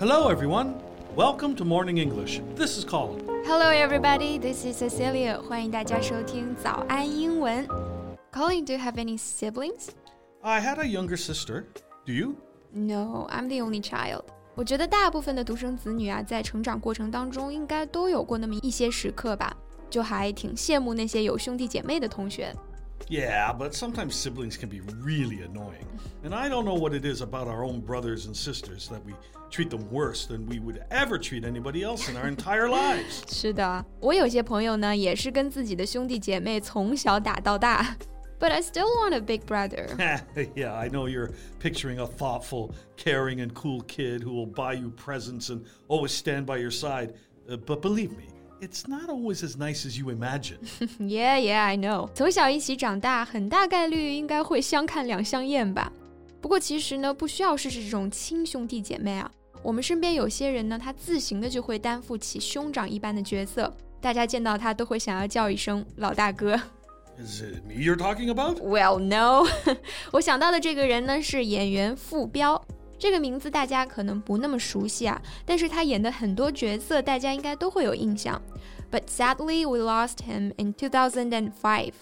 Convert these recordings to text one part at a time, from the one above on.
Hello, everyone. Welcome to Morning English. This is Colin. Hello, everybody. This is Cecilia. 欢迎大家收听早安英文。Colin, do you have any siblings? I had a younger sister. Do you? No, I'm the only child. 我觉得大部分的独生子女啊，在成长过程当中应该都有过那么一些时刻吧，就还挺羡慕那些有兄弟姐妹的同学。 Yeah, but sometimes siblings can be really annoying. And I don't know what it is about our own brothers and sisters that we treat them worse than we would ever treat anybody else in our entire lives. 是的，我有些朋友呢，也是跟自己的兄弟姐妹从小打到大。But I still want a big brother. yeah, I know you're picturing a thoughtful, caring, and cool kid who will buy you presents and always stand by your side. Uh, but believe me, it's not always as nice as you imagine. yeah, yeah, I know. 从小一起长大，很大概率应该会相看两相厌吧。不过其实呢，不需要是这种亲兄弟姐妹啊。我们身边有些人呢，他自行的就会担负起兄长一般的角色，大家见到他都会想要叫一声老大哥。Is it me you're talking about? Well, no. 我想到的这个人呢是演员傅彪。这个名字大家可能不那么熟悉啊，但是他演的很多角色大家应该都会有印象。But sadly, we lost him in 2005.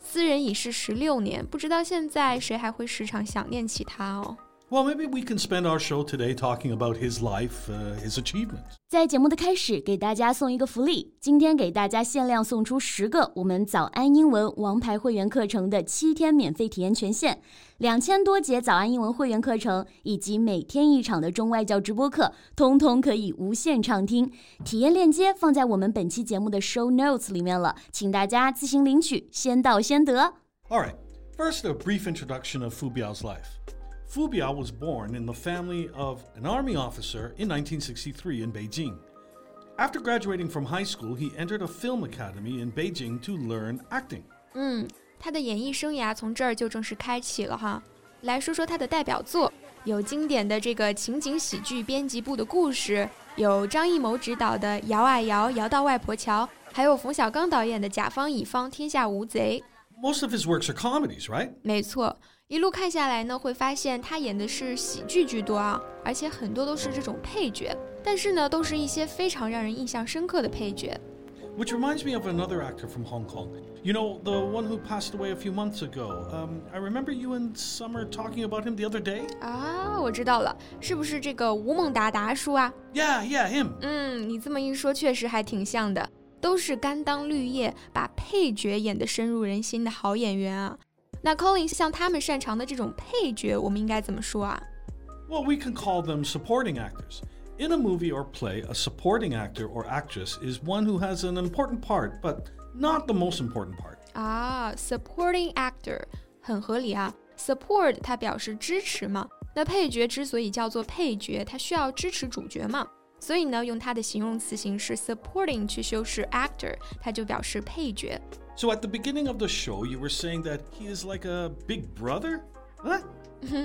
私人已逝十六年，不知道现在谁还会时常想念起他哦。well, maybe we can spend our show today talking about his life, uh, his achievements. 在节目的开始，给大家送一个福利。今天给大家限量送出十个我们早安英文王牌会员课程的七天免费体验权限，两千多节早安英文会员课程以及每天一场的中外教直播课，通通可以无限畅听。体验链接放在我们本期节目的 show notes 里面了，请大家自行领取，先到先得。All right. First, a brief introduction of Fu Biao's life. Fu Biao was born in the family of an army officer in 1963 in Beijing. After graduating from high school, he entered a film academy in Beijing to learn acting. 嗯，他的演艺生涯从这儿就正式开启了哈。来说说他的代表作，有经典的这个情景喜剧《编辑部的故事》，有张艺谋执导的《摇啊摇，摇到外婆桥》，还有冯小刚导演的《甲方乙方天下无贼》。Most of his works are comedies, right? 没错。一路看下来呢，会发现他演的是喜剧居多啊，而且很多都是这种配角，但是呢，都是一些非常让人印象深刻的配角。Which reminds me of another actor from Hong Kong. You know, the one who passed away a few months ago. Um, I remember you and Summer talking about him the other day. 啊，我知道了，是不是这个吴孟达达叔啊？Yeah, yeah, him. 嗯，你这么一说，确实还挺像的， 都是甘当绿叶，把配角演得深入人心的好演员啊。那 Colin 像他们擅长的这种配角，我们应该怎么说啊？Well, we can call them supporting actors. In a movie or play, a supporting actor or actress is one who has an important part, but not the most important part. 啊，supporting actor 很合理啊。Support 它表示支持嘛。那配角之所以叫做配角，它需要支持主角嘛。所以呢，用它的形容词形式 supporting 去修饰 actor，它就表示配角。so at the beginning of the show, you were saying that he is like a big brother? What?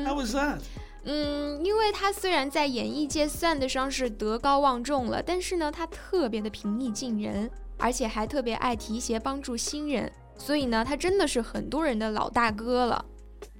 How was that? 嗯，因为他虽然在演艺界算得上是德高望重了，但是呢，他特别的平易近人，而且还特别爱提携帮助新人，所以呢，他真的是很多人的老大哥了。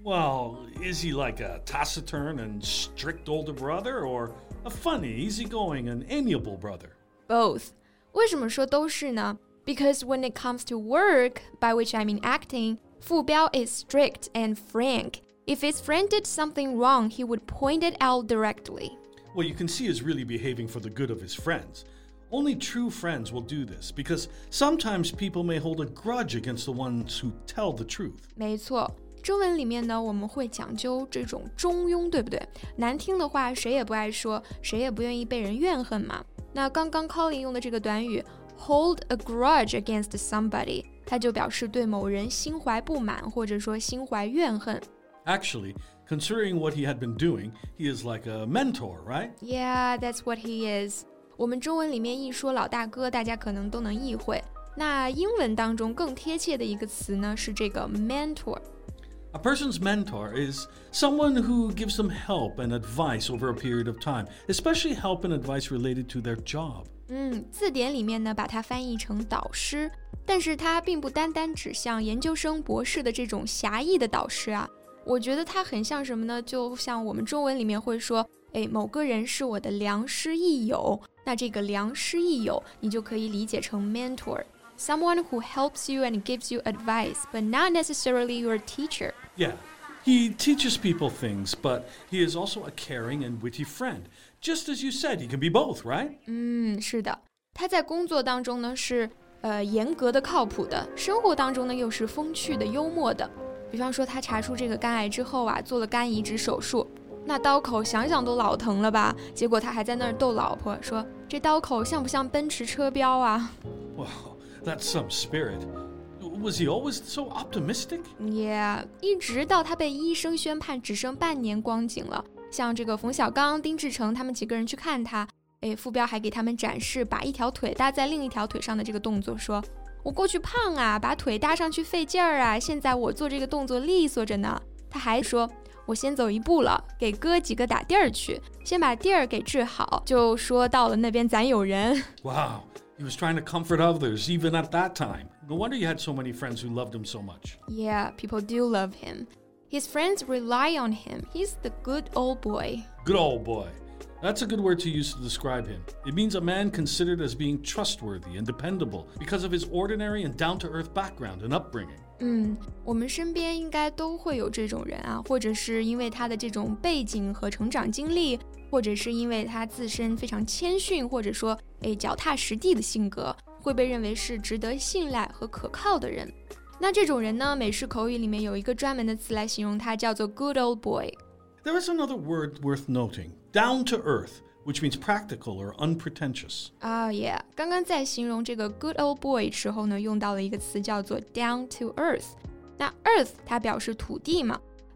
Well, is he like a taciturn and strict older brother, or a funny, easygoing, and amiable brother? Both. 为什么说都是呢？because when it comes to work, by which I mean acting, Fu Biao is strict and frank. If his friend did something wrong, he would point it out directly. Well, you can see he's really behaving for the good of his friends. Only true friends will do this because sometimes people may hold a grudge against the ones who tell the truth. 没错， 中文里面呢，我们会讲究这种中庸，对不对？难听的话谁也不爱说，谁也不愿意被人怨恨嘛。那刚刚 Colin 用的这个短语 hold a grudge against somebody，它就表示对某人心怀不满或者说心怀怨恨。Actually, considering what he had been doing, he is like a mentor, right? Yeah, that's what he is. 我们中文里面一说老大哥，大家可能都能意会。那英文当中更贴切的一个词呢是这个 mentor。 A person's mentor is someone who gives them help and advice over a period of time, especially help and advice related to their job. 嗯，字典里面呢把它翻译成导师，但是它并不单单指向研究生、博士的这种狭义的导师啊。我觉得它很像什么呢？就像我们中文里面会说， 哎，某个人是我的良师益友，那这个良师益友你就可以理解成 mentor，someone who helps you and gives you advice, but not necessarily your teacher. Yeah. He teaches people things, but he is also a caring and witty friend. Just as you said, he can be both, right? 嗯，是的，他在工作当中呢是呃严格的、靠谱的，生活当中呢又是风趣的、幽默的。比方说，他查出这个肝癌之后啊，做了肝移植手术，那刀口想想都老疼了吧？结果他还在那儿逗老婆说：“这刀口像不像奔驰车标啊？” Wow, That's some spirit. Was he always so optimistic? Yeah，一直到他被医生宣判只剩半年光景了。像这个冯小刚、丁志诚他们几个人去看他，哎，傅彪还给他们展示把一条腿搭在另一条腿上的这个动作，说：“我过去胖啊，把腿搭上去费劲儿啊，现在我做这个动作利索着呢。”他还说：“我先走一步了，给哥几个打地儿去，先把地儿给治好。”就说到了那边咱有人。Wow. He was trying to comfort others even at that time. No wonder you had so many friends who loved him so much. Yeah, people do love him. His friends rely on him. He's the good old boy. Good old boy. That's a good word to use to describe him. It means a man considered as being trustworthy and dependable because of his ordinary and down to earth background and upbringing. 嗯，我们身边应该都会有这种人啊，或者是因为他的这种背景和成长经历， 或者是因为他自身非常谦逊，或者说诶脚踏实地的性格，会被认为是值得信赖和可靠的人。那这种人呢，美式口语里面有一个专门的词来形容他，叫做 good old boy。There is another word worth noting: down to earth. Which means practical or unpretentious. 啊、oh,，Yeah，刚刚在形容这个 good old boy 时候呢，用到了一个词叫做 down to earth。那 earth 它表示土地嘛，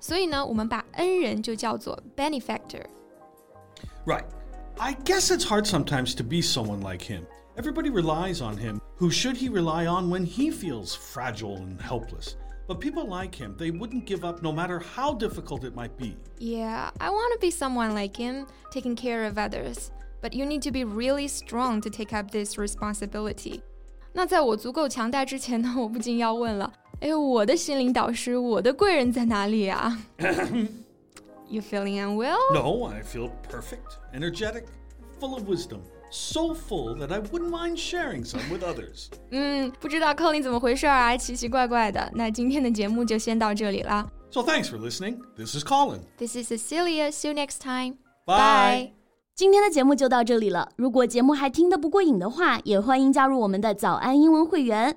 所以呢，我们把恩人就叫做 benefactor。 Right. I guess it's hard sometimes to be someone like him. Everybody relies on him. Who should he rely on when he feels fragile and helpless? But people like him, they wouldn't give up no matter how difficult it might be. Yeah, I want to be someone like him, taking care of others. But you need to be really strong to take up this responsibility. 那在我足够强大之前呢，我不禁要问了， 哎，我的心灵导师，我的贵人在哪里啊？You feeling unwell? No, I feel perfect, energetic, full of wisdom. So full that I wouldn't mind sharing some with others. 嗯，不知道 Colin 怎么回事啊，奇奇怪怪的。那今天的节目就先到这里了。 So thanks for listening. This is Colin. This is Cecilia. See you next time. Bye. 今天的节目就到这里了。如果节目还听得不过瘾的话，也欢迎加入我们的早安英文会员。